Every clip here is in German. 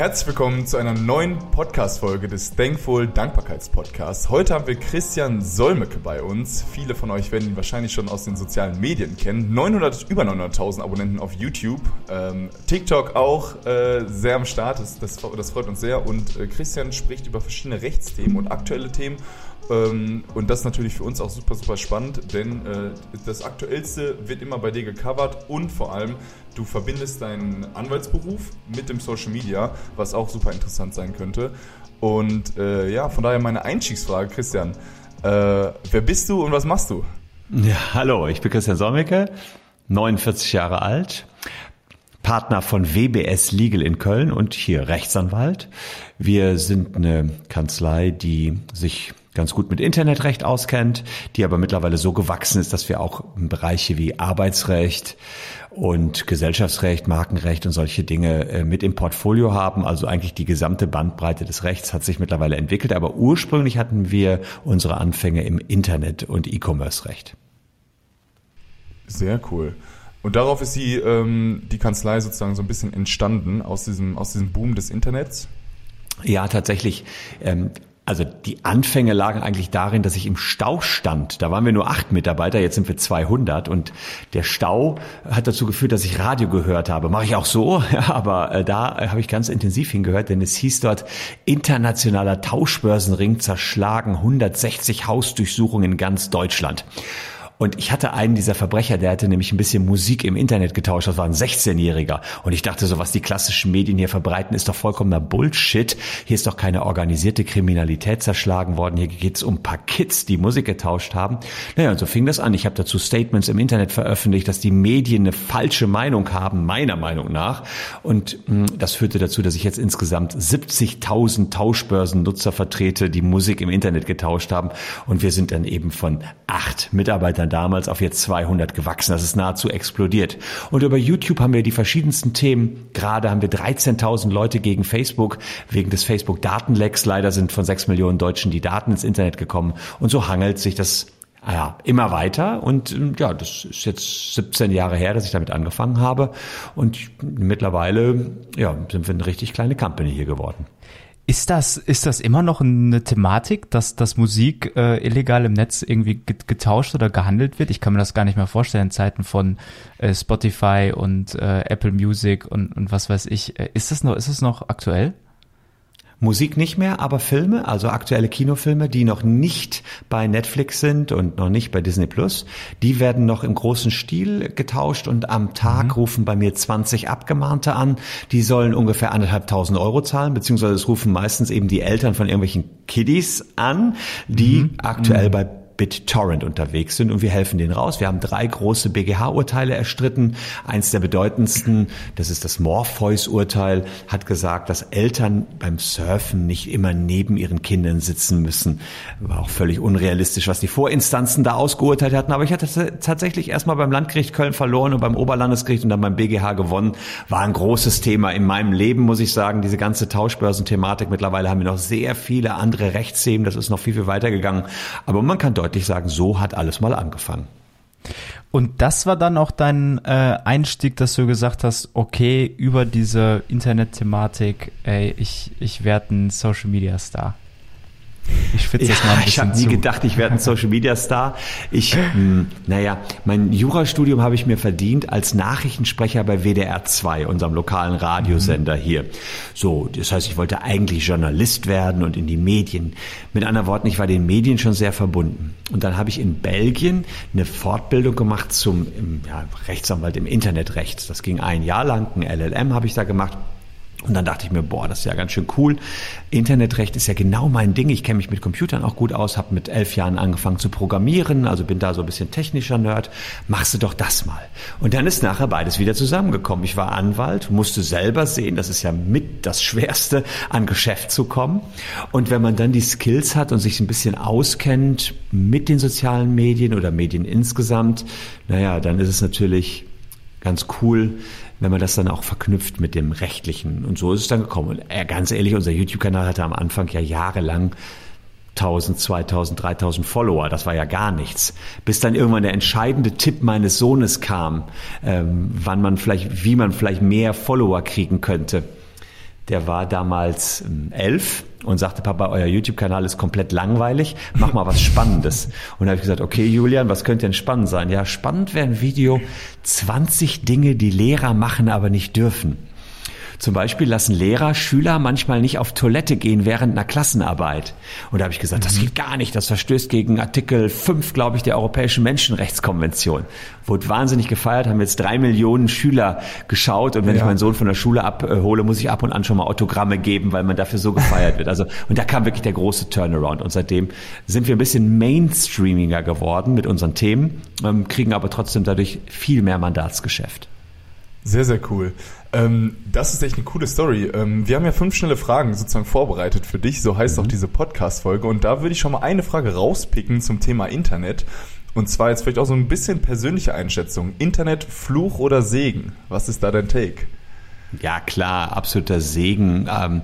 Herzlich willkommen zu einer neuen Podcast-Folge des Thankful Dankbarkeitspodcasts. Heute haben wir Christian Solmecke bei uns. Viele von euch werden ihn wahrscheinlich schon aus den sozialen Medien kennen. 900, über 900.000 Abonnenten auf YouTube. Ähm, TikTok auch äh, sehr am Start. Das, das, das, freut uns sehr. Und äh, Christian spricht über verschiedene Rechtsthemen und aktuelle Themen. Ähm, und das ist natürlich für uns auch super, super spannend, denn äh, das Aktuellste wird immer bei dir gecovert und vor allem Du verbindest deinen Anwaltsberuf mit dem Social Media, was auch super interessant sein könnte. Und äh, ja, von daher meine Einstiegsfrage, Christian. Äh, wer bist du und was machst du? Ja, hallo, ich bin Christian Sommecke, 49 Jahre alt, Partner von WBS Legal in Köln und hier Rechtsanwalt. Wir sind eine Kanzlei, die sich ganz gut mit Internetrecht auskennt, die aber mittlerweile so gewachsen ist, dass wir auch Bereiche wie Arbeitsrecht und Gesellschaftsrecht, Markenrecht und solche Dinge äh, mit im Portfolio haben. Also eigentlich die gesamte Bandbreite des Rechts hat sich mittlerweile entwickelt. Aber ursprünglich hatten wir unsere Anfänge im Internet- und E-Commerce-Recht. Sehr cool. Und darauf ist die, ähm, die Kanzlei sozusagen so ein bisschen entstanden aus diesem, aus diesem Boom des Internets? Ja, tatsächlich. Ähm, also die Anfänge lagen eigentlich darin, dass ich im Stau stand. Da waren wir nur acht Mitarbeiter, jetzt sind wir 200 und der Stau hat dazu geführt, dass ich Radio gehört habe. Mache ich auch so, ja, aber äh, da äh, habe ich ganz intensiv hingehört, denn es hieß dort internationaler Tauschbörsenring zerschlagen 160 Hausdurchsuchungen in ganz Deutschland. Und ich hatte einen dieser Verbrecher, der hatte nämlich ein bisschen Musik im Internet getauscht. Das war ein 16-Jähriger. Und ich dachte so, was die klassischen Medien hier verbreiten, ist doch vollkommener Bullshit. Hier ist doch keine organisierte Kriminalität zerschlagen worden. Hier geht's um paar Kids, die Musik getauscht haben. Naja, und so fing das an. Ich habe dazu Statements im Internet veröffentlicht, dass die Medien eine falsche Meinung haben, meiner Meinung nach. Und mh, hm, das führte dazu, dass ich jetzt insgesamt 70.000 Tauschbörsennutzer vertrete, die Musik im Internet getauscht haben. Und wir sind dann eben von acht Mitarbeitern damals auf jetzt 200 gewachsen. Das ist nahezu explodiert. Und über YouTube haben wir die verschiedensten Themen. Gerade haben wir 13.000 Leute gegen Facebook wegen des Facebook-Datenlecks. Leider sind von 6 Millionen Deutschen die Daten ins Internet gekommen. Und so hangelt sich das ja, immer weiter und ja, das ist jetzt 17 Jahre her, dass ich damit angefangen habe und mittlerweile ja, sind wir eine richtig kleine Company hier geworden. Ist das, ist das immer noch eine Thematik, dass, dass Musik äh, illegal im Netz irgendwie getauscht oder gehandelt wird? Ich kann mir das gar nicht mehr vorstellen in Zeiten von äh, Spotify und äh, Apple Music und, und was weiß ich. Äh, ist das noch, ist das noch aktuell? Musik nicht mehr, aber Filme, also aktuelle Kinofilme, die noch nicht bei Netflix sind und noch nicht bei Disney Plus, die werden noch im großen Stil getauscht und am Tag mhm. rufen bei mir 20 Abgemahnte an. Die sollen ungefähr anderthalbtausend Euro zahlen, beziehungsweise es rufen meistens eben die Eltern von irgendwelchen Kiddies an, die mhm. aktuell mhm. bei BitTorrent unterwegs sind und wir helfen denen raus. Wir haben drei große BGH-Urteile erstritten. Eins der bedeutendsten, das ist das Morpheus-Urteil, hat gesagt, dass Eltern beim Surfen nicht immer neben ihren Kindern sitzen müssen. War auch völlig unrealistisch, was die Vorinstanzen da ausgeurteilt hatten. Aber ich hatte tatsächlich erstmal beim Landgericht Köln verloren und beim Oberlandesgericht und dann beim BGH gewonnen. War ein großes Thema in meinem Leben, muss ich sagen. Diese ganze Tauschbörsenthematik. Mittlerweile haben wir noch sehr viele andere Rechtsthemen. Das ist noch viel, viel weitergegangen. Aber man kann deutlich deutlich sagen, so hat alles mal angefangen. Und das war dann auch dein äh, Einstieg, dass du gesagt hast, okay, über diese Internet-Thematik, ey, ich, ich werde ein Social-Media-Star. Ich spitze ja, das mal ein Ich habe nie gedacht, ich werde ein Social Media Star. Ich, mh, hm, naja, mein Jurastudium habe ich mir verdient als Nachrichtensprecher bei WDR 2, unserem lokalen Radiosender mhm. hier. So, das heißt, ich wollte eigentlich Journalist werden und in die Medien. Mit anderen Worten, ich war den Medien schon sehr verbunden. Und dann habe ich in Belgien eine Fortbildung gemacht zum ja, Rechtsanwalt im Internetrecht. Das ging ein Jahr lang, ein LLM habe ich da gemacht. Und dann dachte ich mir, boah, das ist ja ganz schön cool. Internetrecht ist ja genau mein Ding. Ich kenne mich mit Computern auch gut aus, habe mit elf Jahren angefangen zu programmieren, also bin da so ein bisschen technischer Nerd. Machst du doch das mal. Und dann ist nachher beides wieder zusammengekommen. Ich war Anwalt, musste selber sehen, das ist ja mit das Schwerste, an Geschäft zu kommen. Und wenn man dann die Skills hat und sich ein bisschen auskennt mit den sozialen Medien oder Medien insgesamt, naja, dann ist es natürlich ganz cool, wenn man das dann auch verknüpft mit dem Rechtlichen. Und so ist es dann gekommen. Und äh, ganz ehrlich, unser YouTube-Kanal hatte am Anfang ja jahrelang 1000, 2000, 3000 Follower. Das war ja gar nichts. Bis dann irgendwann der entscheidende Tipp meines Sohnes kam, ähm, wann man vielleicht, wie man vielleicht mehr Follower kriegen könnte. Der war damals ähm, elf und sagte, Papa, euer YouTube-Kanal ist komplett langweilig, mach mal was Spannendes. Und da habe ich gesagt, okay, Julian, was könnte denn spannend sein? Ja, spannend wäre ein Video 20 Dinge, die Lehrer machen, aber nicht dürfen. Zum Beispiel lassen Lehrer Schüler manchmal nicht auf Toilette gehen während einer Klassenarbeit. Und da habe ich gesagt, das mhm. geht gar nicht. Das verstößt gegen Artikel 5, glaube ich, der Europäischen Menschenrechtskonvention. Wurde wahnsinnig gefeiert, haben jetzt drei Millionen Schüler geschaut. Und wenn ja. ich meinen Sohn von der Schule abhole, muss ich ab und an schon mal Autogramme geben, weil man dafür so gefeiert wird. Also, und da kam wirklich der große Turnaround. Und seitdem sind wir ein bisschen mainstreamiger geworden mit unseren Themen, ähm, kriegen aber trotzdem dadurch viel mehr Mandatsgeschäft. Sehr, sehr cool. Ähm, das ist echt eine coole Story. Ähm, wir haben ja fünf schnelle Fragen sozusagen vorbereitet für dich, so heißt mhm. auch diese Podcast-Folge. Und da würde ich schon mal eine Frage rauspicken zum Thema Internet. Und zwar jetzt vielleicht auch so ein bisschen persönliche Einschätzung. Internet, Fluch oder Segen? Was ist da dein Take? Ja, klar, absoluter Segen. Ähm,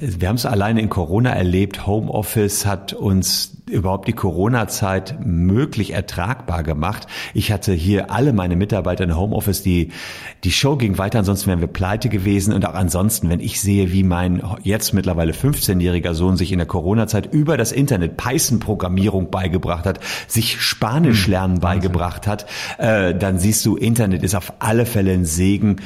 wir haben es alleine in Corona erlebt. Homeoffice hat uns überhaupt die Corona-Zeit möglich ertragbar gemacht. Ich hatte hier alle meine Mitarbeiter in Homeoffice, die, die Show ging weiter, ansonsten wären wir pleite gewesen. Und auch ansonsten, wenn ich sehe, wie mein jetzt mittlerweile 15-jähriger Sohn sich in der Corona-Zeit über das Internet Python-Programmierung beigebracht hat, sich Spanisch hm, lernen beigebracht hat, äh, dann siehst du, Internet ist auf alle Fälle ein Segen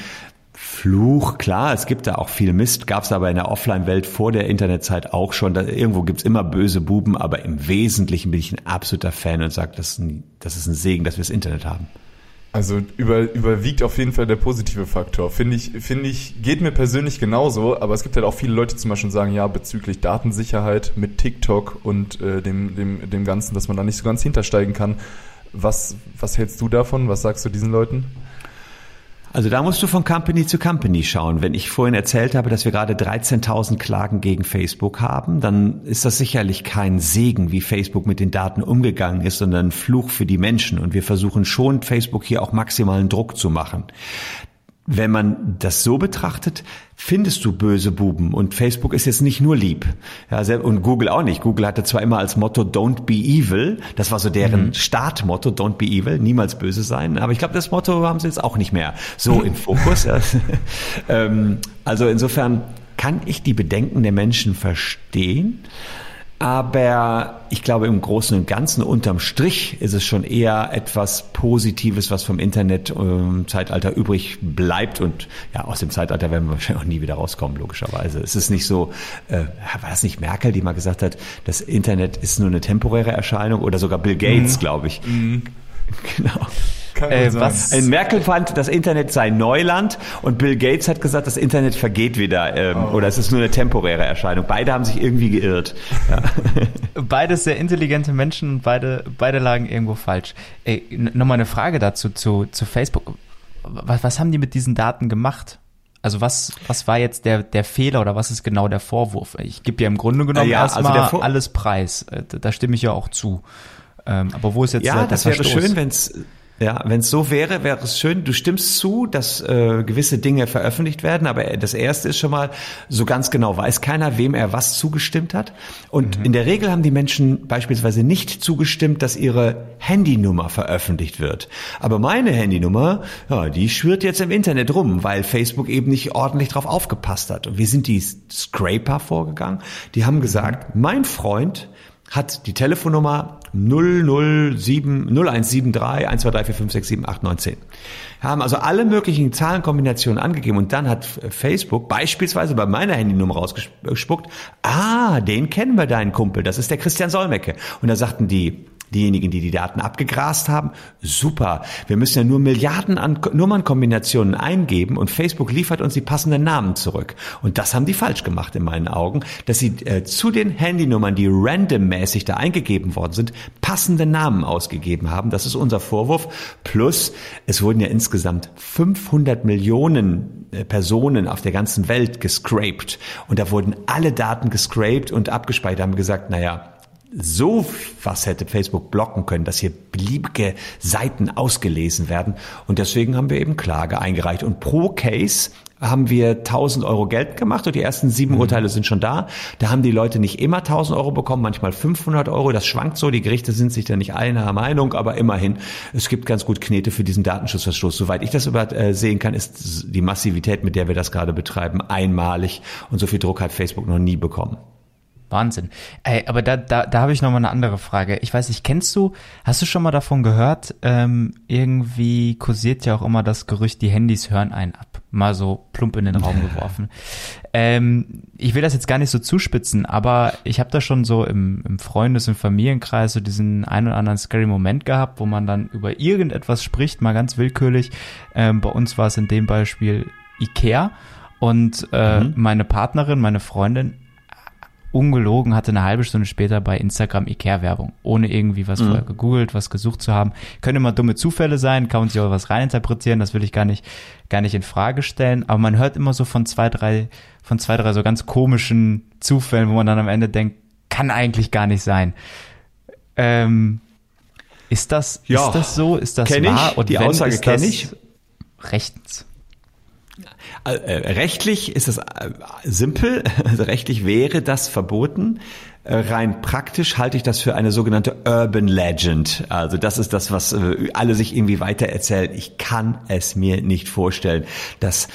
Fluch, klar, es gibt da auch viel Mist, gab es aber in der Offline-Welt vor der Internetzeit auch schon. Da, irgendwo gibt's immer böse Buben, aber im Wesentlichen bin ich ein absoluter Fan und sage, das, ist ein, das ist ein Segen, dass wir das Internet haben. Also über, überwiegt auf jeden Fall der positive Faktor. Finde ich, finde ich, geht mir persönlich genauso, aber es gibt halt auch viele Leute zum Beispiel sagen, ja, bezüglich Datensicherheit mit TikTok und äh, dem, dem, dem Ganzen, dass man da nicht so ganz hintersteigen kann. Was, was hältst du davon? Was sagst du diesen Leuten? Also da musst du von Company zu Company schauen. Wenn ich vorhin erzählt habe, dass wir gerade 13.000 Klagen gegen Facebook haben, dann ist das sicherlich kein Segen, wie Facebook mit den Daten umgegangen ist, sondern ein Fluch für die Menschen. Und wir versuchen schon, Facebook hier auch maximalen Druck zu machen. Wenn man das so betrachtet, findest du böse Buben. Und Facebook ist jetzt nicht nur lieb. Ja, und Google auch nicht. Google hatte zwar immer als Motto Don't be evil. Das war so deren mhm. Startmotto, Don't be evil, niemals böse sein. Aber ich glaube, das Motto haben sie jetzt auch nicht mehr so im Fokus. Ähm, also insofern kann ich die Bedenken der Menschen verstehen. Aber ich glaube, im Großen und Ganzen, unterm Strich, ist es schon eher etwas Positives, was vom Internet-Zeitalter ähm, übrig bleibt. Und ja, aus dem Zeitalter werden wir wahrscheinlich auch nie wieder rauskommen, logischerweise. Es ist nicht so, äh, war das nicht Merkel, die mal gesagt hat, das Internet ist nur eine temporäre Erscheinung oder sogar Bill Gates, mhm. glaube ich. Mhm. Genau. Äh, was? In Merkel fand, das Internet sei Neuland und Bill Gates hat gesagt, das Internet vergeht wieder ähm, oh. oder es ist nur eine temporäre Erscheinung. Beide haben sich irgendwie geirrt. Ja. Beides sehr intelligente Menschen und beide, beide lagen irgendwo falsch. Ey, nochmal eine Frage dazu zu, zu Facebook. Was, was haben die mit diesen Daten gemacht? Also was, was war jetzt der, der Fehler oder was ist genau der Vorwurf? Ich gebe ja im Grunde genommen ja, also erstmal also alles preis. Äh, da stimme ich ja auch zu. Ähm, aber wo ist jetzt ja, der, der das wäre schön, wenn es ja, wenn es so wäre, wäre es schön. Du stimmst zu, dass äh, gewisse Dinge veröffentlicht werden, aber das erste ist schon mal, so ganz genau weiß keiner, wem er was zugestimmt hat. Und mhm. in der Regel haben die Menschen beispielsweise nicht zugestimmt, dass ihre Handynummer veröffentlicht wird. Aber meine Handynummer, ja, die schwirrt jetzt im Internet rum, weil Facebook eben nicht ordentlich drauf aufgepasst hat. Und wir sind die Scraper vorgegangen. Die haben gesagt, mein Freund hat die Telefonnummer 007, 0173 12345678910. Haben also alle möglichen Zahlenkombinationen angegeben und dann hat Facebook beispielsweise bei meiner Handynummer rausgespuckt, ah, den kennen wir deinen Kumpel, das ist der Christian Solmecke. Und da sagten die, diejenigen, die die Daten abgegrast haben, super. Wir müssen ja nur Milliarden an Nummernkombinationen eingeben und Facebook liefert uns die passenden Namen zurück. Und das haben die falsch gemacht in meinen Augen, dass sie äh, zu den Handynummern, die randommäßig da eingegeben worden sind, passende Namen ausgegeben haben. Das ist unser Vorwurf. Plus, es wurden ja insgesamt 500 Millionen äh, Personen auf der ganzen Welt gescraped. Und da wurden alle Daten gescraped und abgespeichert, haben gesagt, naja, so was hätte Facebook blocken können, dass hier beliebige Seiten ausgelesen werden. Und deswegen haben wir eben Klage eingereicht. Und pro Case haben wir 1000 Euro Geld gemacht und die ersten sieben mhm. Urteile sind schon da. Da haben die Leute nicht immer 1000 Euro bekommen, manchmal 500 Euro. Das schwankt so. Die Gerichte sind sich da nicht einer Meinung, aber immerhin, es gibt ganz gut Knete für diesen Datenschutzverstoß. Soweit ich das äh, sehen kann, ist die Massivität, mit der wir das gerade betreiben, einmalig und so viel Druck hat Facebook noch nie bekommen. Wahnsinn. Ey, aber da, da, da habe ich noch mal eine andere Frage. Ich weiß nicht, kennst du, hast du schon mal davon gehört, ähm, irgendwie kursiert ja auch immer das Gerücht, die Handys hören einen ab. Mal so plump in den Raum geworfen. Ähm, ich will das jetzt gar nicht so zuspitzen, aber ich habe da schon so im, im Freundes- und Familienkreis so diesen ein oder anderen scary Moment gehabt, wo man dann über irgendetwas spricht, mal ganz willkürlich. Ähm, bei uns war es in dem Beispiel Ikea. Und äh, mhm. meine Partnerin, meine Freundin ungelogen hatte eine halbe Stunde später bei Instagram Ikea-Werbung, ohne irgendwie was mhm. vorher gegoogelt, was gesucht zu haben. Können immer dumme Zufälle sein, kann man sich auch was reininterpretieren, das will ich gar nicht, gar nicht in Frage stellen. Aber man hört immer so von zwei, drei, von zwei, drei so ganz komischen Zufällen, wo man dann am Ende denkt, kann eigentlich gar nicht sein. Ähm, ist das, ja, ist das so? Ist das wahr? Ich. Und die Aussage kenne ich. Rechtens. Äh, äh, rechtlich ist es äh, simpel. Also rechtlich wäre das verboten. Rein praktisch halte ich das für eine sogenannte Urban Legend. Also das ist das, was alle sich irgendwie weiter erzählen. Ich kann es mir nicht vorstellen, dass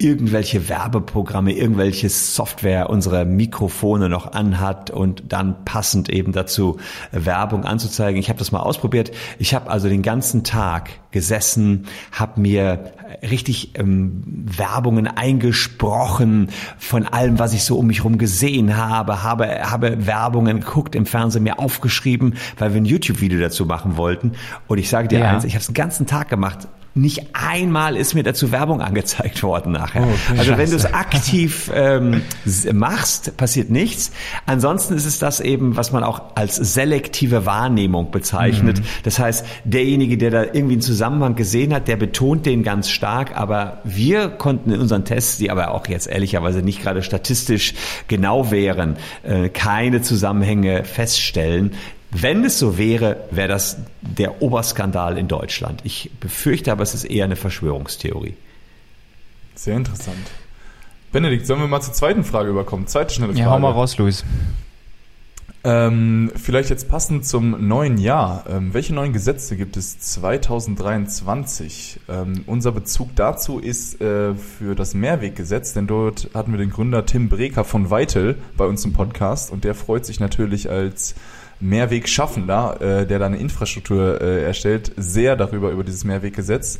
irgendwelche Werbeprogramme, irgendwelche Software unsere Mikrofone noch anhat und dann passend eben dazu Werbung anzuzeigen. Ich habe das mal ausprobiert. Ich habe also den ganzen Tag gesessen, habe mir richtig ähm, Werbungen eingesprochen von allem, was ich so um mich herum gesehen habe, habe, habe Werbungen geguckt im Fernsehen, mir aufgeschrieben, weil wir ein YouTube-Video dazu machen wollten. Und ich sage dir ja. eins, ich habe es den ganzen Tag gemacht nicht einmal ist mir dazu Werbung angezeigt worden nachher. Oh, also wenn du es aktiv ähm, machst, passiert nichts. Ansonsten ist es das eben, was man auch als selektive Wahrnehmung bezeichnet. Mhm. Das heißt, derjenige, der da irgendwie einen Zusammenhang gesehen hat, der betont den ganz stark. Aber wir konnten in unseren Tests, die aber auch jetzt ehrlicherweise nicht gerade statistisch genau wären, äh, keine Zusammenhänge feststellen. Wenn es so wäre, wäre das der Oberskandal in Deutschland. Ich befürchte aber, es ist eher eine Verschwörungstheorie. Sehr interessant. Benedikt, sollen wir mal zur zweiten Frage überkommen? Zweite schnelle Frage. Ja, hau mal raus, Luis. Ähm, vielleicht jetzt passend zum neuen Jahr. Ähm, welche neuen Gesetze gibt es 2023? Ähm, unser Bezug dazu ist äh, für das Mehrweggesetz, denn dort hatten wir den Gründer Tim Breker von Weitel bei uns im Podcast und der freut sich natürlich als Mehrwegschaffender, äh, der da eine Infrastruktur äh, erstellt, sehr darüber, über dieses Mehrweggesetz.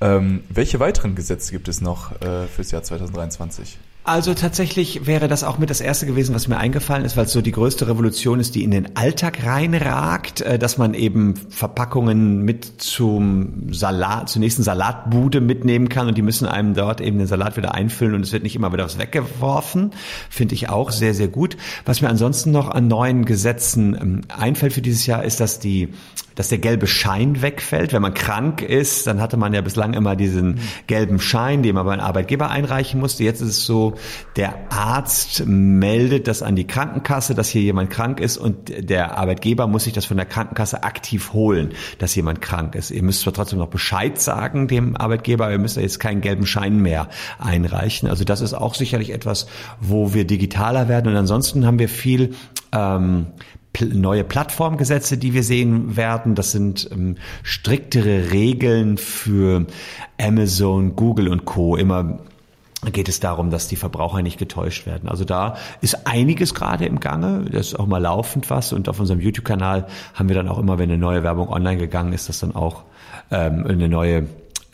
Ähm, welche weiteren Gesetze gibt es noch äh, fürs Jahr 2023? Also tatsächlich wäre das auch mit das erste gewesen, was mir eingefallen ist, weil es so die größte Revolution ist, die in den Alltag reinragt, äh, dass man eben Verpackungen mit zum Salat, zur nächsten Salatbude mitnehmen kann und die müssen einem dort eben den Salat wieder einfüllen und es wird nicht immer wieder was weggeworfen. Finde ich auch sehr, sehr gut. Was mir ansonsten noch an neuen Gesetzen ähm, einfällt für dieses Jahr, ist, dass die dass der gelbe Schein wegfällt. Wenn man krank ist, dann hatte man ja bislang immer diesen gelben Schein, den man beim Arbeitgeber einreichen musste. Jetzt ist es so, der Arzt meldet das an die Krankenkasse, dass hier jemand krank ist und der Arbeitgeber muss sich das von der Krankenkasse aktiv holen, dass jemand krank ist. Ihr müsst zwar trotzdem noch Bescheid sagen dem Arbeitgeber, aber ihr müsst jetzt keinen gelben Schein mehr einreichen. Also das ist auch sicherlich etwas, wo wir digitaler werden. Und ansonsten haben wir viel ähm, neue Plattformgesetze, die wir sehen werden. Das sind ähm, striktere Regeln für Amazon, Google und Co. Immer geht es darum, dass die Verbraucher nicht getäuscht werden. Also da ist einiges gerade im Gange. Das ist auch mal laufend was. Und auf unserem YouTube-Kanal haben wir dann auch immer, wenn eine neue Werbung online gegangen ist, das dann auch ähm, eine neue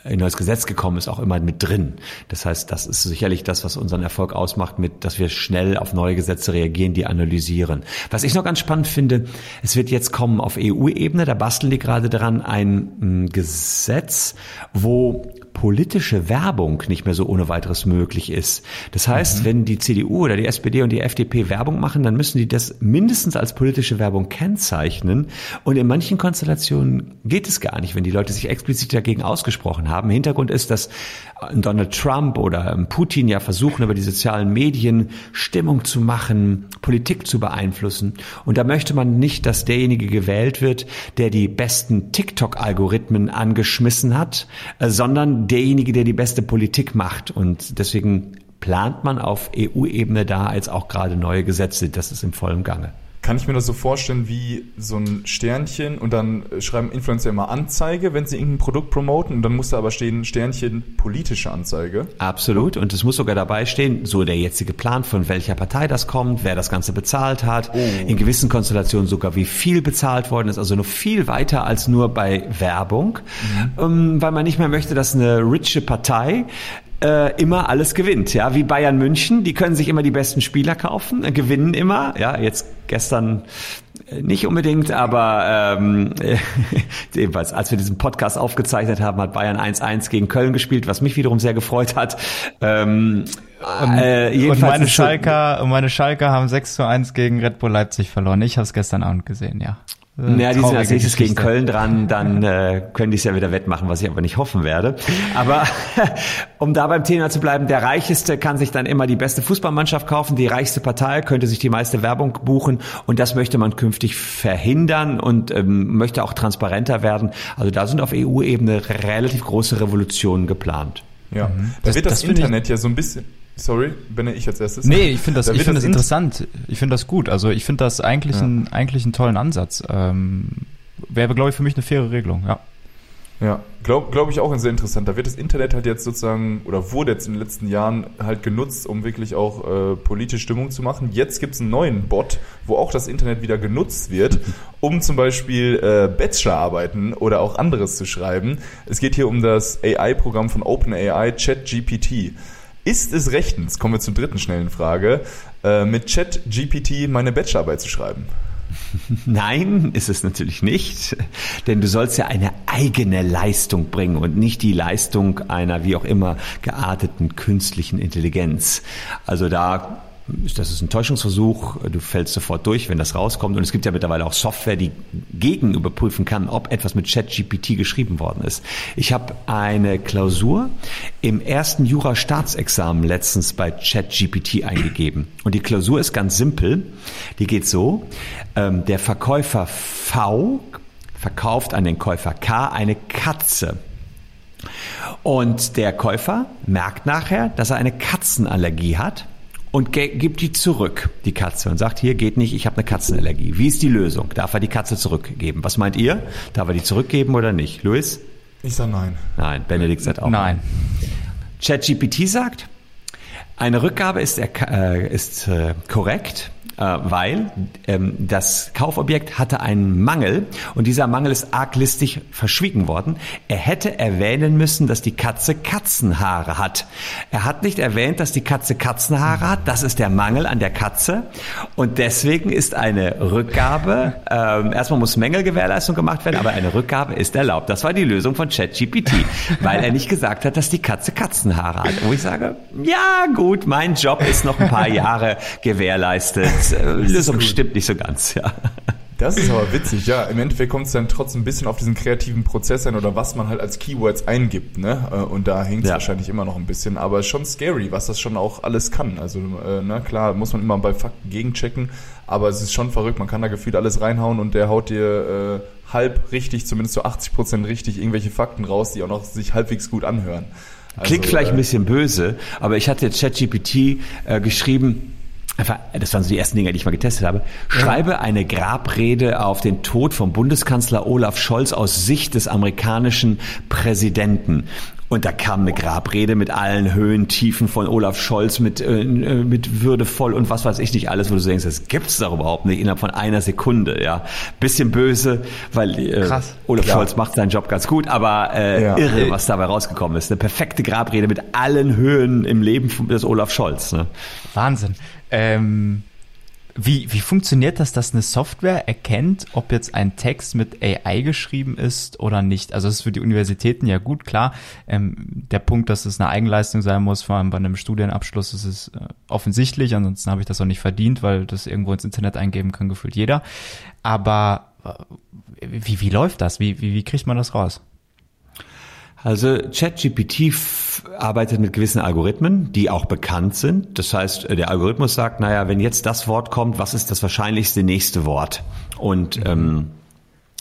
ein neues Gesetz gekommen ist, auch immer mit drin. Das heißt, das ist sicherlich das, was unseren Erfolg ausmacht, mit, dass wir schnell auf neue Gesetze reagieren, die analysieren. Was ich noch ganz spannend finde, es wird jetzt kommen auf EU-Ebene, da basteln die gerade dran, ein Gesetz, wo politische Werbung nicht mehr so ohne weiteres möglich ist. Das heißt, mhm. wenn die CDU oder die SPD und die FDP Werbung machen, dann müssen die das mindestens als politische Werbung kennzeichnen. Und in manchen Konstellationen geht es gar nicht, wenn die Leute sich explizit dagegen ausgesprochen haben. Hintergrund ist, dass Donald Trump oder Putin ja versuchen, über die sozialen Medien Stimmung zu machen, Politik zu beeinflussen. Und da möchte man nicht, dass derjenige gewählt wird, der die besten TikTok-Algorithmen angeschmissen hat, äh, sondern derjenige, der die beste Politik macht. Und deswegen plant man auf EU-Ebene da als auch gerade neue Gesetze. Das ist im vollen Gange. Kann ich mir das so vorstellen wie so ein Sternchen und dann schreiben Influencer immer Anzeige, wenn sie irgendein Produkt promoten und dann muss da aber stehen Sternchen politische Anzeige? Absolut und es muss sogar dabei stehen, so der jetzige Plan von welcher Partei das kommt, wer das Ganze bezahlt hat, oh. in gewissen Konstellationen sogar wie viel bezahlt worden ist, also noch viel weiter als nur bei Werbung, mhm. Ähm, weil man nicht mehr möchte, dass eine riche Partei äh, immer alles gewinnt. Ja, wie Bayern München, die können sich immer die besten Spieler kaufen, äh, gewinnen immer. Ja, jetzt gestern äh, nicht unbedingt, aber ähm, jedenfalls, als wir diesen Podcast aufgezeichnet haben, hat Bayern 1-1 gegen Köln gespielt, was mich wiederum sehr gefreut hat. Ähm, äh, und meine Schalker, und meine Schalker haben 6 zu 1 gegen Red Bull Leipzig verloren. Ich habe es gestern Abend gesehen, ja. Äh, ja, die sind als nächstes gegen Köln dran, dann äh, können die es ja wieder wettmachen, was ich aber nicht hoffen werde. Aber um da beim Thema zu bleiben, der Reicheste kann sich dann immer die beste Fußballmannschaft kaufen, die reichste Partei könnte sich die meiste Werbung buchen und das möchte man künftig verhindern und ähm, möchte auch transparenter werden. Also da sind auf EU-Ebene relativ große Revolutionen geplant. Ja, mhm. da das, wird das, das Internet ja so ein bisschen Sorry, bin ich als erstes? Nee, ich finde das, da ich finde das interessant. Ich finde das gut. Also ich finde das eigentlich, ja. ein, eigentlich einen tollen Ansatz. Ähm, Wäre, glaube ich, für mich eine faire Regelung, ja. Ja, glaube glaub ich auch ein sehr interessant. Da wird das Internet halt jetzt sozusagen oder wurde jetzt in den letzten Jahren halt genutzt, um wirklich auch äh, politische Stimmung zu machen. Jetzt gibt es einen neuen Bot, wo auch das Internet wieder genutzt wird, um zum Beispiel äh, Bachelorarbeiten oder auch anderes zu schreiben. Es geht hier um das AI-Programm von OpenAI, ChatGPT. Ist es rechtens, kommen wir zur dritten schnellen Frage, äh, mit ChatGPT meine Bachelorarbeit zu schreiben? Nein, ist es natürlich nicht, denn du sollst ja eine eigene Leistung bringen und nicht die Leistung einer wie auch immer gearteten künstlichen Intelligenz. Also da das ist ein Täuschungsversuch, du fällst sofort durch, wenn das rauskommt. Und es gibt ja mittlerweile auch Software, die gegen überprüfen kann, ob etwas mit ChatGPT geschrieben worden ist. Ich habe eine Klausur im ersten Jura-Staatsexamen letztens bei ChatGPT eingegeben. Und die Klausur ist ganz simpel. Die geht so, ähm, der Verkäufer V verkauft an den Käufer K eine Katze. Und der Käufer merkt nachher, dass er eine Katzenallergie hat und gibt die zurück, die Katze, und sagt, hier geht nicht, ich habe eine Katzenallergie. Wie ist die Lösung? Darf er die Katze zurückgeben? Was meint ihr? Darf er die zurückgeben oder nicht? Luis? Ich sage nein. Nein, Benedikt sagt auch nein. ChatGPT sagt, eine Rückgabe ist, äh, ist äh, korrekt, weil ähm, das Kaufobjekt hatte einen Mangel und dieser Mangel ist arglistig verschwiegen worden. Er hätte erwähnen müssen, dass die Katze Katzenhaare hat. Er hat nicht erwähnt, dass die Katze Katzenhaare hat. Das ist der Mangel an der Katze und deswegen ist eine Rückgabe, ähm, erstmal muss Mängelgewährleistung gemacht werden, aber eine Rückgabe ist erlaubt. Das war die Lösung von ChatGPT, weil er nicht gesagt hat, dass die Katze Katzenhaare hat. Wo ich sage, ja gut, mein Job ist noch ein paar Jahre gewährleistet. Lösung stimmt nicht so ganz, ja. Das ist aber witzig, ja. Im Endeffekt kommt es dann trotzdem ein bisschen auf diesen kreativen Prozess an oder was man halt als Keywords eingibt, ne? Äh, und da hängt es ja. wahrscheinlich immer noch ein bisschen. Aber schon scary, was das schon auch alles kann. Also, äh, na klar, muss man immer bei Fakten gegenchecken, aber es ist schon verrückt. Man kann da gefühlt alles reinhauen und der haut dir äh, halb richtig, zumindest so 80 Prozent richtig, irgendwelche Fakten raus, die auch noch sich halbwegs gut anhören. Also, Klingt vielleicht ein äh, bisschen böse, aber ich hatte jetzt ChatGPT äh, geschrieben, Einfach, das waren so die ersten Dinge, die ich mal getestet habe. Schreibe ja. eine Grabrede auf den Tod vom Bundeskanzler Olaf Scholz aus Sicht des amerikanischen Präsidenten. Und da kam eine Grabrede mit allen Höhen, Tiefen von Olaf Scholz, mit, äh, äh mit würdevoll und was weiß ich nicht alles, wo du denkst, das gibt's doch überhaupt nicht innerhalb von einer Sekunde. Ja, bisschen böse, weil äh, Olaf ja. Scholz macht seinen Job ganz gut, aber äh, ja. irre, was dabei rausgekommen ist. Eine perfekte Grabrede mit allen Höhen im Leben des Olaf Scholz. Ne? Wahnsinn. Ähm, Wie, wie funktioniert das, dass eine Software erkennt, ob jetzt ein Text mit AI geschrieben ist oder nicht? Also das ist für die Universitäten ja gut, klar. Ähm, der Punkt, dass es eine Eigenleistung sein muss, vor allem bei einem Studienabschluss, ist äh, offensichtlich. Ansonsten habe ich das auch nicht verdient, weil das irgendwo ins Internet eingeben kann, gefühlt jeder. Aber äh, wie, wie läuft das? Wie, wie, wie kriegt man das raus? Also ChatGPT arbeitet mit gewissen Algorithmen, die auch bekannt sind. Das heißt, der Algorithmus sagt, naja, wenn jetzt das Wort kommt, was ist das wahrscheinlichste nächste Wort? Und ähm,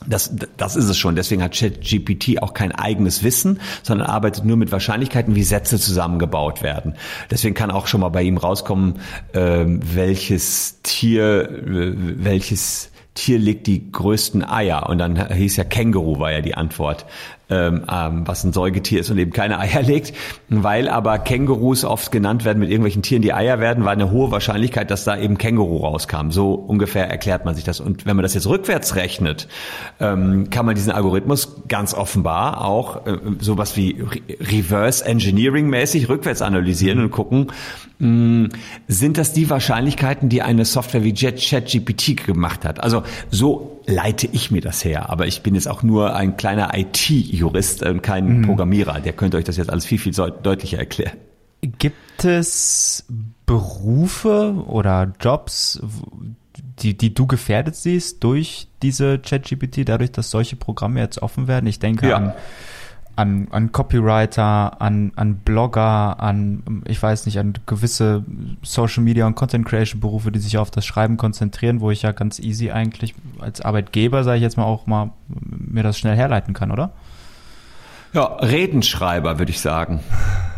das, das ist es schon. Deswegen hat ChatGPT auch kein eigenes Wissen, sondern arbeitet nur mit Wahrscheinlichkeiten, wie Sätze zusammengebaut werden. Deswegen kann auch schon mal bei ihm rauskommen, äh, welches Tier, äh, welches Tier legt die größten Eier? Und dann hieß ja Känguru war ja die Antwort ähm, ähm, was ein Säugetier ist und eben keine Eier legt. Weil aber Kängurus oft genannt werden mit irgendwelchen Tieren, die Eier werden, war eine hohe Wahrscheinlichkeit, dass da eben Känguru rauskam. So ungefähr erklärt man sich das. Und wenn man das jetzt rückwärts rechnet, ähm, kann man diesen Algorithmus ganz offenbar auch äh, sowas wie Reverse Engineering mäßig rückwärts analysieren und gucken, mh, hm, sind das die Wahrscheinlichkeiten, die eine Software wie ChatGPT gemacht hat? Also so leite ich mir das her. Aber ich bin jetzt auch nur ein kleiner IT-Jurist und kein mhm. Programmierer. Der könnte euch das jetzt alles viel, viel deutlicher erklären. Gibt es Berufe oder Jobs, die, die du gefährdet siehst durch diese ChatGPT, dadurch, dass solche Programme jetzt offen werden? Ich denke ja. an an, an Copywriter, an, an Blogger, an, ich weiß nicht, an gewisse Social Media und Content Creation Berufe, die sich auf das Schreiben konzentrieren, wo ich ja ganz easy eigentlich als Arbeitgeber, sage ich jetzt mal, auch mal mir das schnell herleiten kann, oder? Ja, Redenschreiber, würde ich sagen.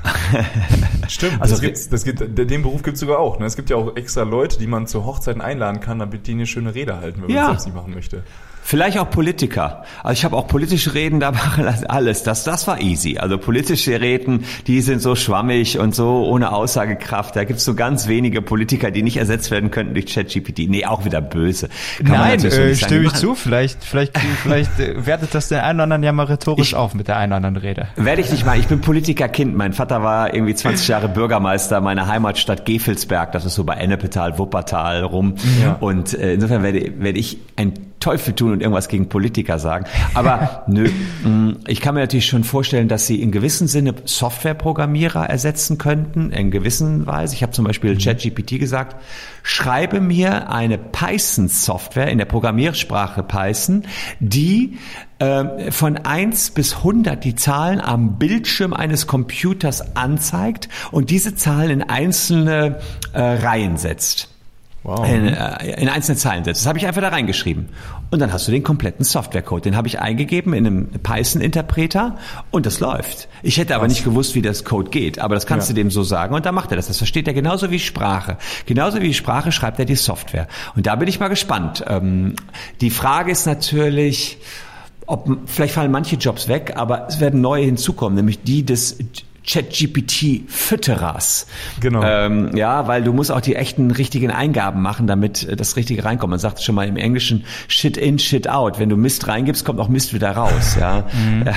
Stimmt, also das gibt's, das gibt, den Beruf gibt es sogar auch. Ne? Es gibt ja auch extra Leute, die man zu Hochzeiten einladen kann, damit die eine schöne Rede halten, wenn man ja. selbst nicht machen möchte. Vielleicht auch Politiker. Also ich habe auch politische Reden da machen alles. Das, das war easy. Also politische Reden, die sind so schwammig und so ohne Aussagekraft. Da gibt's so ganz wenige Politiker, die nicht ersetzt werden könnten durch ChatGPT. Nee, auch wieder böse. Kann Nein, äh, stimme ich zu. Vielleicht, vielleicht, vielleicht äh, wertet das den einen oder anderen ja mal rhetorisch ich, auf mit der einen oder anderen Rede. Werde ich nicht mal. Ich bin Politikerkind. Mein Vater war irgendwie 20 Jahre Bürgermeister meiner Heimatstadt Gefelsberg. Das ist so bei Ennepetal, Wuppertal rum. Ja. Und äh, insofern werde, werde ich ein Teufel tun und irgendwas gegen Politiker sagen. Aber nö, mm, ich kann mir natürlich schon vorstellen, dass sie in gewissem Sinne Softwareprogrammierer ersetzen könnten, in gewissen Weise. Ich habe zum Beispiel mhm. ChatGPT gesagt, schreibe mir eine Python-Software in der Programmiersprache Python, die äh, von 1 bis 100 die Zahlen am Bildschirm eines Computers anzeigt und diese Zahlen in einzelne äh, Reihen setzt. Wow. In, äh, in einzelne Zeilen setzt. Das habe ich einfach da reingeschrieben. Und dann hast du den kompletten Softwarecode. Den habe ich eingegeben in einem Python-Interpreter und das läuft. Ich hätte aber nicht gewusst, wie das Code geht, aber das kannst ja. du dem so sagen und dann macht er das. Das versteht er genauso wie Sprache. Genauso wie Sprache schreibt er die Software. Und da bin ich mal gespannt. Ähm, die Frage ist natürlich, ob vielleicht fallen manche Jobs weg, aber es werden neue hinzukommen, nämlich die des ChatGPT-Fütterers. Genau. Ähm, ja, weil du musst auch die echten richtigen Eingaben machen, damit das Richtige reinkommt. Man sagt schon mal im Englischen Shit in, Shit out. Wenn du Mist reingibst, kommt auch Mist wieder raus. Ja. Mhm.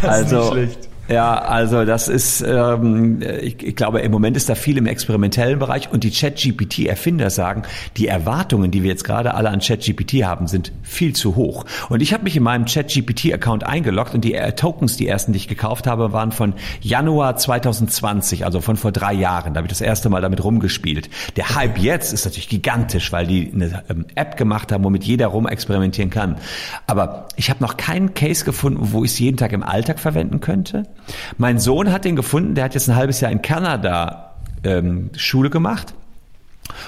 Das also, ist nicht schlecht. Ja, also das ist, ähm, ich, ich glaube, im Moment ist da viel im experimentellen Bereich und die ChatGPT-Erfinder sagen, die Erwartungen, die wir jetzt gerade alle an ChatGPT haben, sind viel zu hoch. Und ich habe mich in meinem ChatGPT-Account eingeloggt und die äh, Tokens, die ersten, die ich gekauft habe, waren von Januar 2020, also von vor drei Jahren. Da habe ich das erste Mal damit rumgespielt. Der Hype jetzt ist natürlich gigantisch, weil die eine ähm, App gemacht haben, womit jeder rumexperimentieren kann. Aber ich habe noch keinen Case gefunden, wo ich es jeden Tag im Alltag verwenden könnte. Mein Sohn hat den gefunden, der hat jetzt ein halbes Jahr in Kanada ähm, Schule gemacht.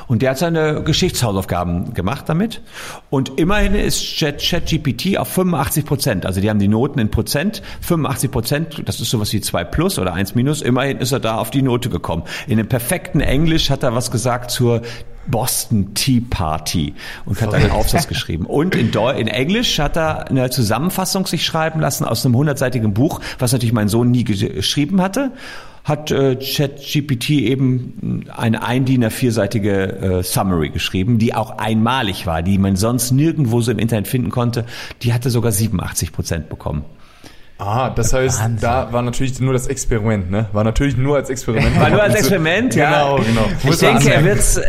Und der hat seine Geschichtshausaufgaben gemacht damit. Und immerhin ist ChatGPT auf 85 Prozent. Also die haben die Noten in Prozent. 85 Prozent, das ist sowas wie 2 plus oder 1 minus. Immerhin ist er da auf die Note gekommen. In dem perfekten Englisch hat er was gesagt zur Boston Tea Party und hat einen Aufsatz geschrieben. Und in, Deu in Englisch hat er eine Zusammenfassung sich schreiben lassen aus einem hundertseitigen Buch, was natürlich mein Sohn nie geschrieben hatte hat äh, ChatGPT eben eine eindiener vierseitige äh, Summary geschrieben, die auch einmalig war, die man sonst nirgendwo so im Internet finden konnte. Die hatte sogar 87 Prozent bekommen. Ah, das heißt, Wahnsinn. da war natürlich nur das Experiment, ne? War natürlich nur als Experiment. War nur als Experiment, ja. Genau, genau. Ich denke, er wird's,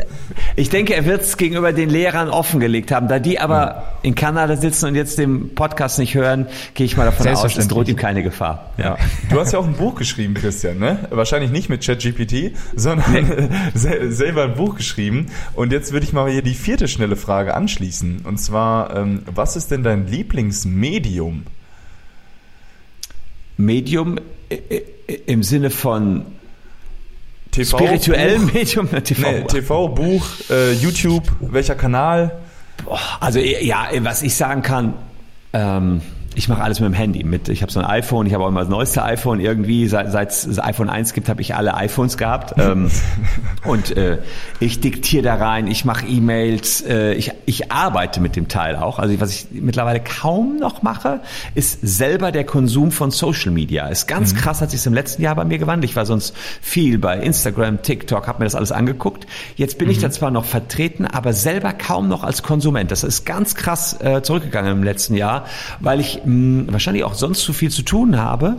ich denke, er wird's gegenüber den Lehrern offengelegt haben. Da die aber ja. in Kanada sitzen und jetzt den Podcast nicht hören, gehe ich mal davon aus, es droht ihm keine Gefahr. Ja. Du hast ja auch ein Buch geschrieben, Christian, ne? Wahrscheinlich nicht mit ChatGPT, sondern nee. selber ein Buch geschrieben. Und jetzt würde ich mal hier die vierte schnelle Frage anschließen. Und zwar, ähm, was ist denn dein Lieblingsmedium? Medium im Sinne von TV, spirituellem Medium? TV, nee, TV Buch, äh, YouTube, welcher Kanal? Also ja, was ich sagen kann, ähm, ich mache alles mit dem Handy. Mit, ich habe so ein iPhone, ich habe auch immer das neueste iPhone. Irgendwie, seit, seit es iPhone 1 gibt, habe ich alle iPhones gehabt. Ähm, und äh, ich diktiere da rein, ich mache E-Mails, äh, ich, ich arbeite mit dem Teil auch. Also was ich mittlerweile kaum noch mache, ist selber der Konsum von Social Media. Ist ganz mhm. krass, hat sich im letzten Jahr bei mir gewandelt. Ich war sonst viel bei Instagram, TikTok, habe mir das alles angeguckt. Jetzt bin mhm. ich da zwar noch vertreten, aber selber kaum noch als Konsument. Das ist ganz krass äh, zurückgegangen im letzten Jahr, weil ich mh, wahrscheinlich auch sonst zu viel zu tun habe,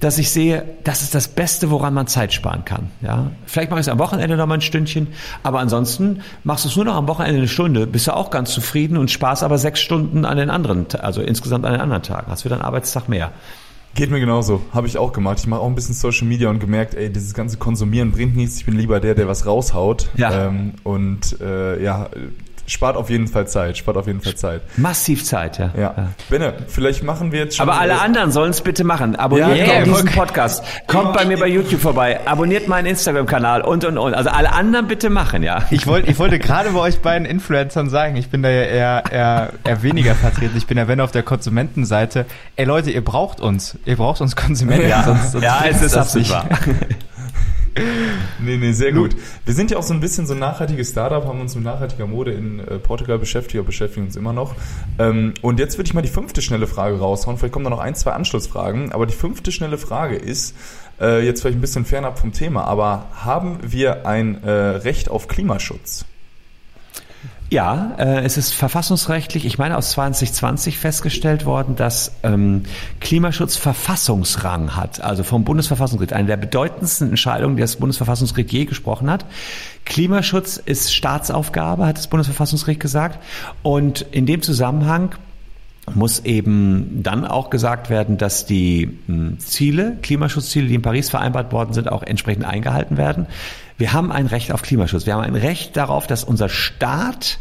dass ich sehe, das ist das Beste, woran man Zeit sparen kann. Ja, vielleicht mache ich es am Wochenende noch mal ein Stündchen, aber ansonsten machst du es nur noch am Wochenende eine Stunde, bist du auch ganz zufrieden und sparst aber sechs Stunden an den anderen, also insgesamt an den anderen Tagen. Hast wieder einen Arbeitstag mehr. Geht mir genauso. Habe ich auch gemacht. Ich mache auch ein bisschen Social Media und gemerkt, ey, dieses ganze Konsumieren bringt nichts. Ich bin lieber der, der was raushaut. Ja. Ähm, und äh, ja, spart auf jeden Fall Zeit, spart auf jeden Fall Zeit. Massiv Zeit, ja. Ja. ja. Benne, vielleicht machen wir jetzt schon. Aber alle anderen sollen es bitte machen. Abonniert ja, yeah, diesen Podcast. Kommt bei mir bei YouTube vorbei. Abonniert meinen Instagram-Kanal und und und. Also alle anderen bitte machen, ja. Ich wollte, ich wollte gerade bei euch beiden Influencern sagen, ich bin da ja eher, eher, eher weniger vertreten. Ich bin ja wenn auf der Konsumentenseite. Ey Leute, ihr braucht uns. Ihr braucht uns Konsumenten. Ja, sonst, sonst ja es ist absolut wahr. nee, nee, sehr gut. Wir sind ja auch so ein bisschen so ein nachhaltiges Startup, haben uns mit nachhaltiger Mode in äh, Portugal beschäftigt, beschäftigen uns immer noch. Ähm, und jetzt würde ich mal die fünfte schnelle Frage raushauen. Vielleicht kommen da noch ein, zwei Anschlussfragen. Aber die fünfte schnelle Frage ist, äh, jetzt vielleicht ein bisschen fernab vom Thema, aber haben wir ein äh, Recht auf Klimaschutz? Ja, äh, es ist verfassungsrechtlich, ich meine aus 2020 festgestellt worden, dass ähm, Klimaschutz Verfassungsrang hat, also vom Bundesverfassungsgericht. Eine der bedeutendsten Entscheidungen, die das Bundesverfassungsgericht je gesprochen hat. Klimaschutz ist Staatsaufgabe, hat das Bundesverfassungsgericht gesagt. Und in dem Zusammenhang muss eben dann auch gesagt werden, dass die hm, Ziele, Klimaschutzziele, die in Paris vereinbart worden sind, auch entsprechend eingehalten werden. Wir haben ein Recht auf Klimaschutz. Wir haben ein Recht darauf, dass unser Staat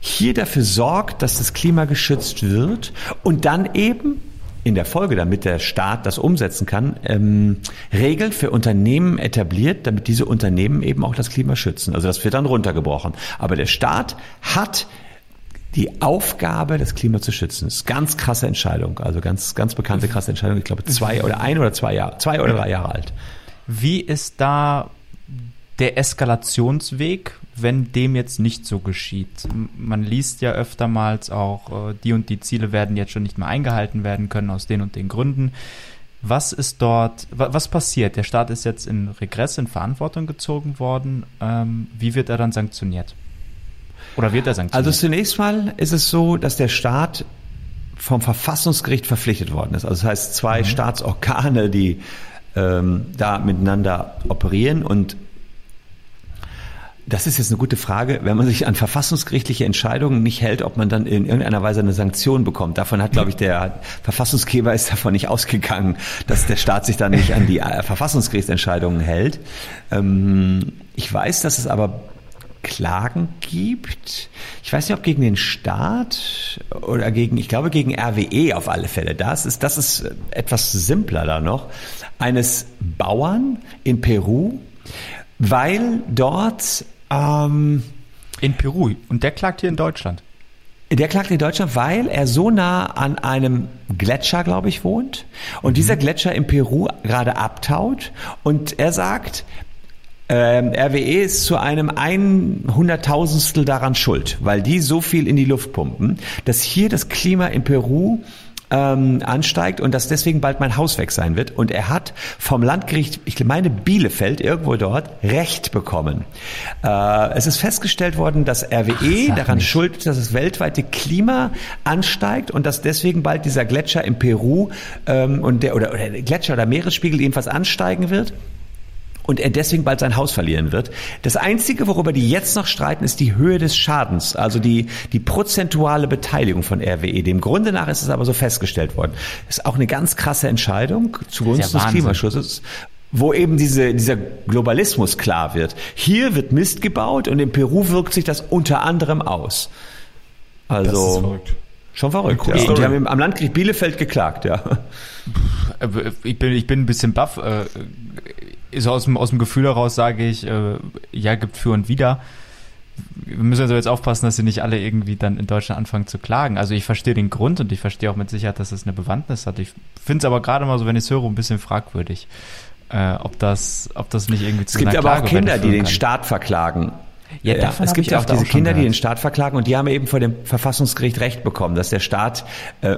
hier dafür sorgt, dass das Klima geschützt wird und dann eben in der Folge, damit der Staat das umsetzen kann, ähm, Regeln für Unternehmen etabliert, damit diese Unternehmen eben auch das Klima schützen. Also das wird dann runtergebrochen. Aber der Staat hat die Aufgabe, das Klima zu schützen. Das ist ganz krasse Entscheidung, also ganz, ganz bekannte krasse Entscheidung. Ich glaube zwei oder ein oder zwei Jahre, zwei oder drei Jahre alt. Wie ist da der Eskalationsweg, wenn dem jetzt nicht so geschieht. Man liest ja öftermals auch, äh, die und die Ziele werden jetzt schon nicht mehr eingehalten werden können aus den und den Gründen. Was ist dort, was passiert? Der Staat ist jetzt in Regress, in Verantwortung gezogen worden. Ähm, wie wird er dann sanktioniert? Oder wird er sanktioniert? Also zunächst mal ist es so, dass der Staat vom Verfassungsgericht verpflichtet worden ist. Also das heißt, zwei mhm. Staatsorgane, die ähm, da miteinander operieren und das ist jetzt eine gute Frage. Wenn man sich an verfassungsgerichtliche Entscheidungen nicht hält, ob man dann in irgendeiner Weise eine Sanktion bekommt. Davon hat, glaube ich, der Verfassungsgeber ist davon nicht ausgegangen, dass der Staat sich dann nicht an die äh, Verfassungsgerichtsentscheidungen hält. Ähm, ich weiß, dass es aber Klagen gibt. Ich weiß nicht, ob gegen den Staat oder gegen, ich glaube, gegen RWE auf alle Fälle. Das ist, das ist etwas simpler da noch. Eines Bauern in Peru, weil dort ähm, in Peru. Und der klagt hier in Deutschland. Der klagt in Deutschland, weil er so nah an einem Gletscher, glaube ich, wohnt. Und mhm. dieser Gletscher in Peru gerade abtaut. Und er sagt, ähm, RWE ist zu einem Einhunderttausendstel daran schuld, weil die so viel in die Luft pumpen, dass hier das Klima in Peru ähm, ansteigt und dass deswegen bald mein Haus weg sein wird. Und er hat vom Landgericht, ich meine Bielefeld, irgendwo dort, Recht bekommen. Äh, es ist festgestellt worden, dass RWE Ach, daran schuld ist, dass das weltweite Klima ansteigt und dass deswegen bald dieser Gletscher in Peru ähm, und der oder, oder Gletscher oder Meeresspiegel jedenfalls ansteigen wird und er deswegen bald sein Haus verlieren wird. Das Einzige, worüber die jetzt noch streiten, ist die Höhe des Schadens, also die, die prozentuale Beteiligung von RWE. Dem Grunde nach ist es aber so festgestellt worden. Das ist auch eine ganz krasse Entscheidung zugunsten des Klimaschutzes wo eben diese, dieser Globalismus klar wird. Hier wird Mist gebaut und in Peru wirkt sich das unter anderem aus. Also das ist verrückt. schon verrückt. Ja. Und die haben am Landgericht Bielefeld geklagt, ja. Ich bin, ich bin ein bisschen baff. Äh, ist aus dem, aus dem Gefühl heraus sage ich, äh, ja, gibt für und wieder. Wir müssen also jetzt aufpassen, dass sie nicht alle irgendwie dann in Deutschland anfangen zu klagen. Also ich verstehe den Grund und ich verstehe auch mit Sicherheit, dass es eine Bewandtnis hat. Ich finde es aber gerade mal so, wenn ich es höre, ein bisschen fragwürdig, äh, ob das, ob das nicht irgendwie zu Es gibt aber auch Kinder, die den Staat verklagen. Ja, ja es gibt ja auch diese auch Kinder, die den Staat verklagen und die haben eben vor dem Verfassungsgericht Recht bekommen, dass der Staat äh,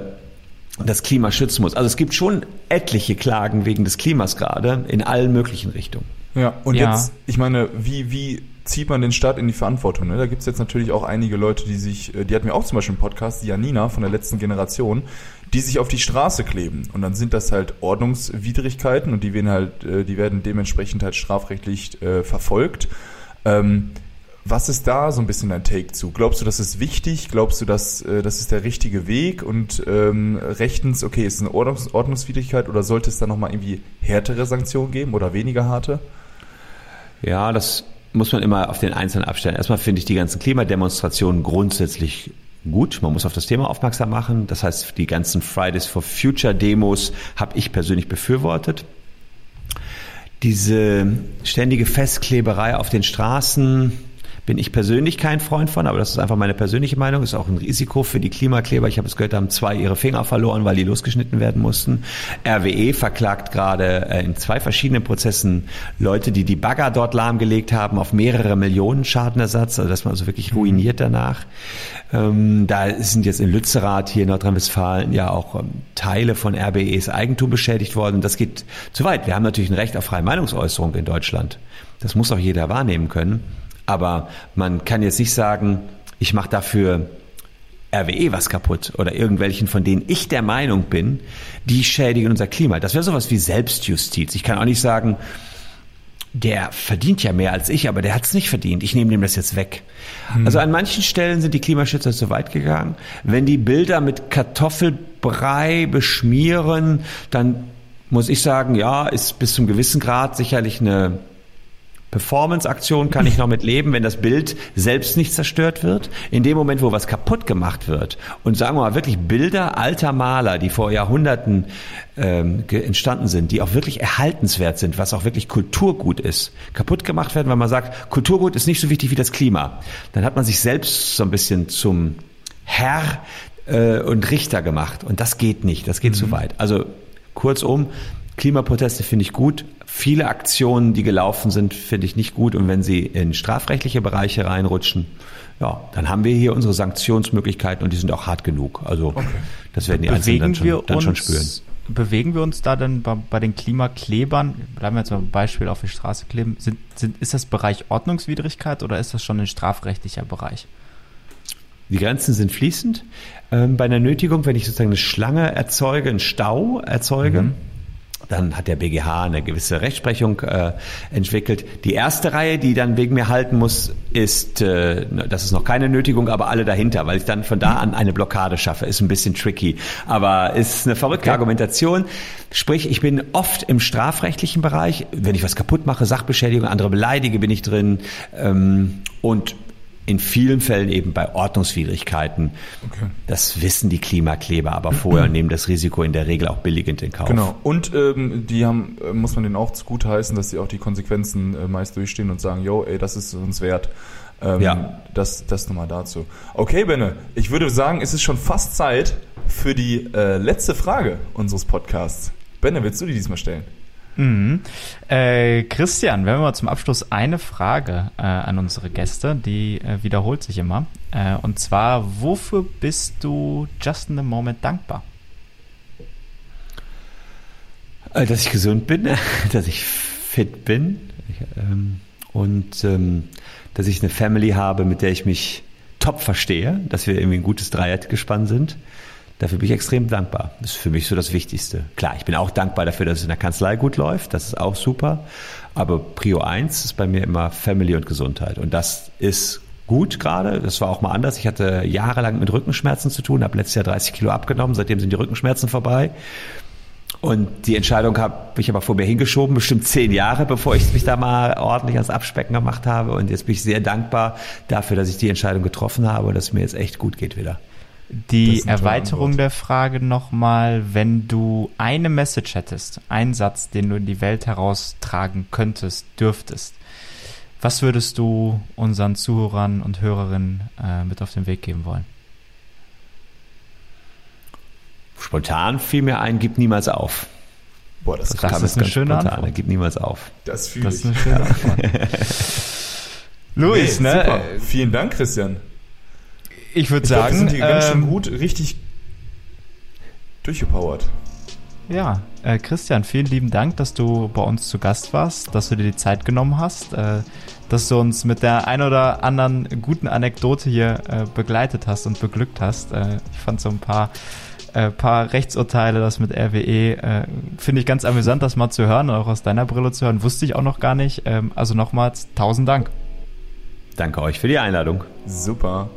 das Klima schützen muss. Also es gibt schon etliche Klagen wegen des Klimas gerade in allen möglichen Richtungen. Ja, und ja. jetzt, ich meine, wie, wie zieht man den Staat in die Verantwortung? Ne? Da gibt es jetzt natürlich auch einige Leute, die sich, äh, die hatten wir auch zum Beispiel im Podcast, die Janina von der letzten Generation, die sich auf die Straße kleben. Und dann sind das halt Ordnungswidrigkeiten und die werden halt, äh, die werden dementsprechend halt strafrechtlich äh, verfolgt. Ähm, was ist da so ein bisschen dein Take zu? Glaubst du, das ist wichtig? Glaubst du, dass äh, das ist der richtige Weg? Und ähm, rechtens, okay, ist es eine Ordnungs Ordnungswidrigkeit oder sollte es da nochmal irgendwie härtere Sanktionen geben oder weniger harte? Ja, das muss man immer auf den Einzelnen abstellen. Erstmal finde ich die ganzen Klimademonstrationen grundsätzlich gut. Man muss auf das Thema aufmerksam machen. Das heißt, die ganzen Fridays for Future Demos habe ich persönlich befürwortet. Diese ständige Festkleberei auf den Straßen, bin ich persönlich kein Freund von, aber das ist einfach meine persönliche Meinung. Ist auch ein Risiko für die Klimakleber. Ich habe es gehört, da haben zwei ihre Finger verloren, weil die losgeschnitten werden mussten. RWE verklagt gerade äh, in zwei verschiedenen Prozessen Leute, die die Bagger dort lahmgelegt haben, auf mehrere Millionen Schadenersatz, also dass man also wirklich ruiniert danach. Ähm, da sind jetzt in Lützerath hier in Nordrhein-Westfalen ja auch ähm, Teile von RWEs Eigentum beschädigt worden. Das geht zu weit. Wir haben natürlich ein Recht auf freie Meinungsäußerung in Deutschland. Das muss auch jeder wahrnehmen können. Aber man kann jetzt nicht sagen, ich mache dafür RWE was kaputt oder irgendwelchen, von denen ich der Meinung bin, die schädigen unser Klima. Das wäre sowas wie Selbstjustiz. Ich kann auch nicht sagen, der verdient ja mehr als ich, aber der hat es nicht verdient. Ich nehme dem das jetzt weg. Hm. Also an manchen Stellen sind die Klimaschützer zu weit gegangen. Wenn die Bilder mit Kartoffelbrei beschmieren, dann muss ich sagen, ja, ist bis zum gewissen Grad sicherlich eine Performance-Aktion kann ich noch mit leben, wenn das Bild selbst nicht zerstört wird. In dem Moment, wo was kaputt gemacht wird und sagen wir mal wirklich Bilder alter Maler, die vor Jahrhunderten ähm, entstanden sind, die auch wirklich erhaltenswert sind, was auch wirklich Kulturgut ist, kaputt gemacht werden, weil man sagt, Kulturgut ist nicht so wichtig wie das Klima. Dann hat man sich selbst so ein bisschen zum Herr äh, und Richter gemacht und das geht nicht, das geht mhm. zu weit. Also kurzum, Klimaproteste finde ich gut. Viele Aktionen, die gelaufen sind, finde ich nicht gut. Und wenn sie in strafrechtliche Bereiche reinrutschen, ja, dann haben wir hier unsere Sanktionsmöglichkeiten und die sind auch hart genug. Also okay. das werden die Einzelnen dann schon, dann schon spüren. Bewegen wir uns da dann bei, bei, den Klimaklebern, bleiben wir jetzt mal ein Beispiel auf die Straße kleben, sind, sind, ist das Bereich Ordnungswidrigkeit oder ist das schon ein strafrechtlicher Bereich? Die Grenzen sind fließend. Ähm, bei einer Nötigung, wenn ich sozusagen eine Schlange erzeuge, einen Stau erzeuge, mhm dann hat der BGH eine gewisse Rechtsprechung äh, entwickelt. Die erste Reihe, die dann wegen mir halten muss, ist, äh, das ist noch keine Nötigung, aber alle dahinter, weil ich dann von da an eine Blockade schaffe. Ist ein bisschen tricky, aber ist eine verrückte okay. Argumentation. Sprich, ich bin oft im strafrechtlichen Bereich. Wenn ich was kaputt mache, Sachbeschädigung, andere beleidige, bin ich drin. Ähm, und in vielen Fällen eben bei Ordnungswidrigkeiten. Okay. Das wissen die Klimakleber aber vorher und nehmen das Risiko in der Regel auch billigend in Kauf. Genau. Und ähm, die haben, äh, muss man denen auch gut heißen, dass sie auch die Konsequenzen äh, meist durchstehen und sagen, yo, ey, das ist uns wert. Ähm, ja. Das, das nochmal dazu. Okay, Benne, ich würde sagen, es ist schon fast Zeit für die äh, letzte Frage unseres Podcasts. Benne, willst du die diesmal stellen? Mhm. Äh, Christian, wir haben mal zum Abschluss eine Frage äh, an unsere Gäste, die äh, wiederholt sich immer. Äh, und zwar, wofür bist du just in the moment dankbar? Äh, dass ich gesund bin, dass ich fit bin ähm, und ähm, dass ich eine Family habe, mit der ich mich top verstehe, dass wir irgendwie ein gutes Dreiergespann sind. Dafür bin ich extrem dankbar. Das ist für mich so das Wichtigste. Klar, ich bin auch dankbar dafür, dass es in der Kanzlei gut läuft. Das ist auch super. Aber Prio 1 ist bei mir immer Family und Gesundheit. Und das ist gut gerade. Das war auch mal anders. Ich hatte jahrelang mit Rückenschmerzen zu tun, habe letztes Jahr 30 Kilo abgenommen. Seitdem sind die Rückenschmerzen vorbei. Und die Entscheidung habe ich aber vor mir hingeschoben, bestimmt zehn Jahre, bevor ich mich da mal ordentlich ans Abspecken gemacht habe. Und jetzt bin ich sehr dankbar dafür, dass ich die Entscheidung getroffen habe und dass es mir jetzt echt gut geht wieder. Die Erweiterung der Frage nochmal, wenn du eine Message hättest, einen Satz, den du in die Welt heraustragen könntest, dürftest, was würdest du unseren Zuhörern und Hörerinnen äh, mit auf den Weg geben wollen? Spontan fiel mir ein, gib niemals auf. Boah, das, das, das ist eine schöne spontan. Antwort. Gib niemals auf. Das fühle ich. Das ist eine schöne Antwort. Luis, nee, ne? Super. Vielen Dank, Christian. Ich würde sagen, glaub, sind hier ähm, ganz schön ähm, gut, richtig durchgepowert. Ja, äh, Christian, vielen lieben Dank, dass du bei uns zu Gast warst, dass du dir die Zeit genommen hast, äh, dass du uns mit der ein oder anderen guten Anekdote hier äh, begleitet hast und beglückt hast. Äh, ich fand so ein paar äh, paar Rechtsurteile, das mit RWE, äh, finde ich ganz amüsant, das mal zu hören, auch aus deiner Brille zu hören, wusste ich auch noch gar nicht. Ähm, also nochmals tausend Dank. Danke euch für die Einladung. Super.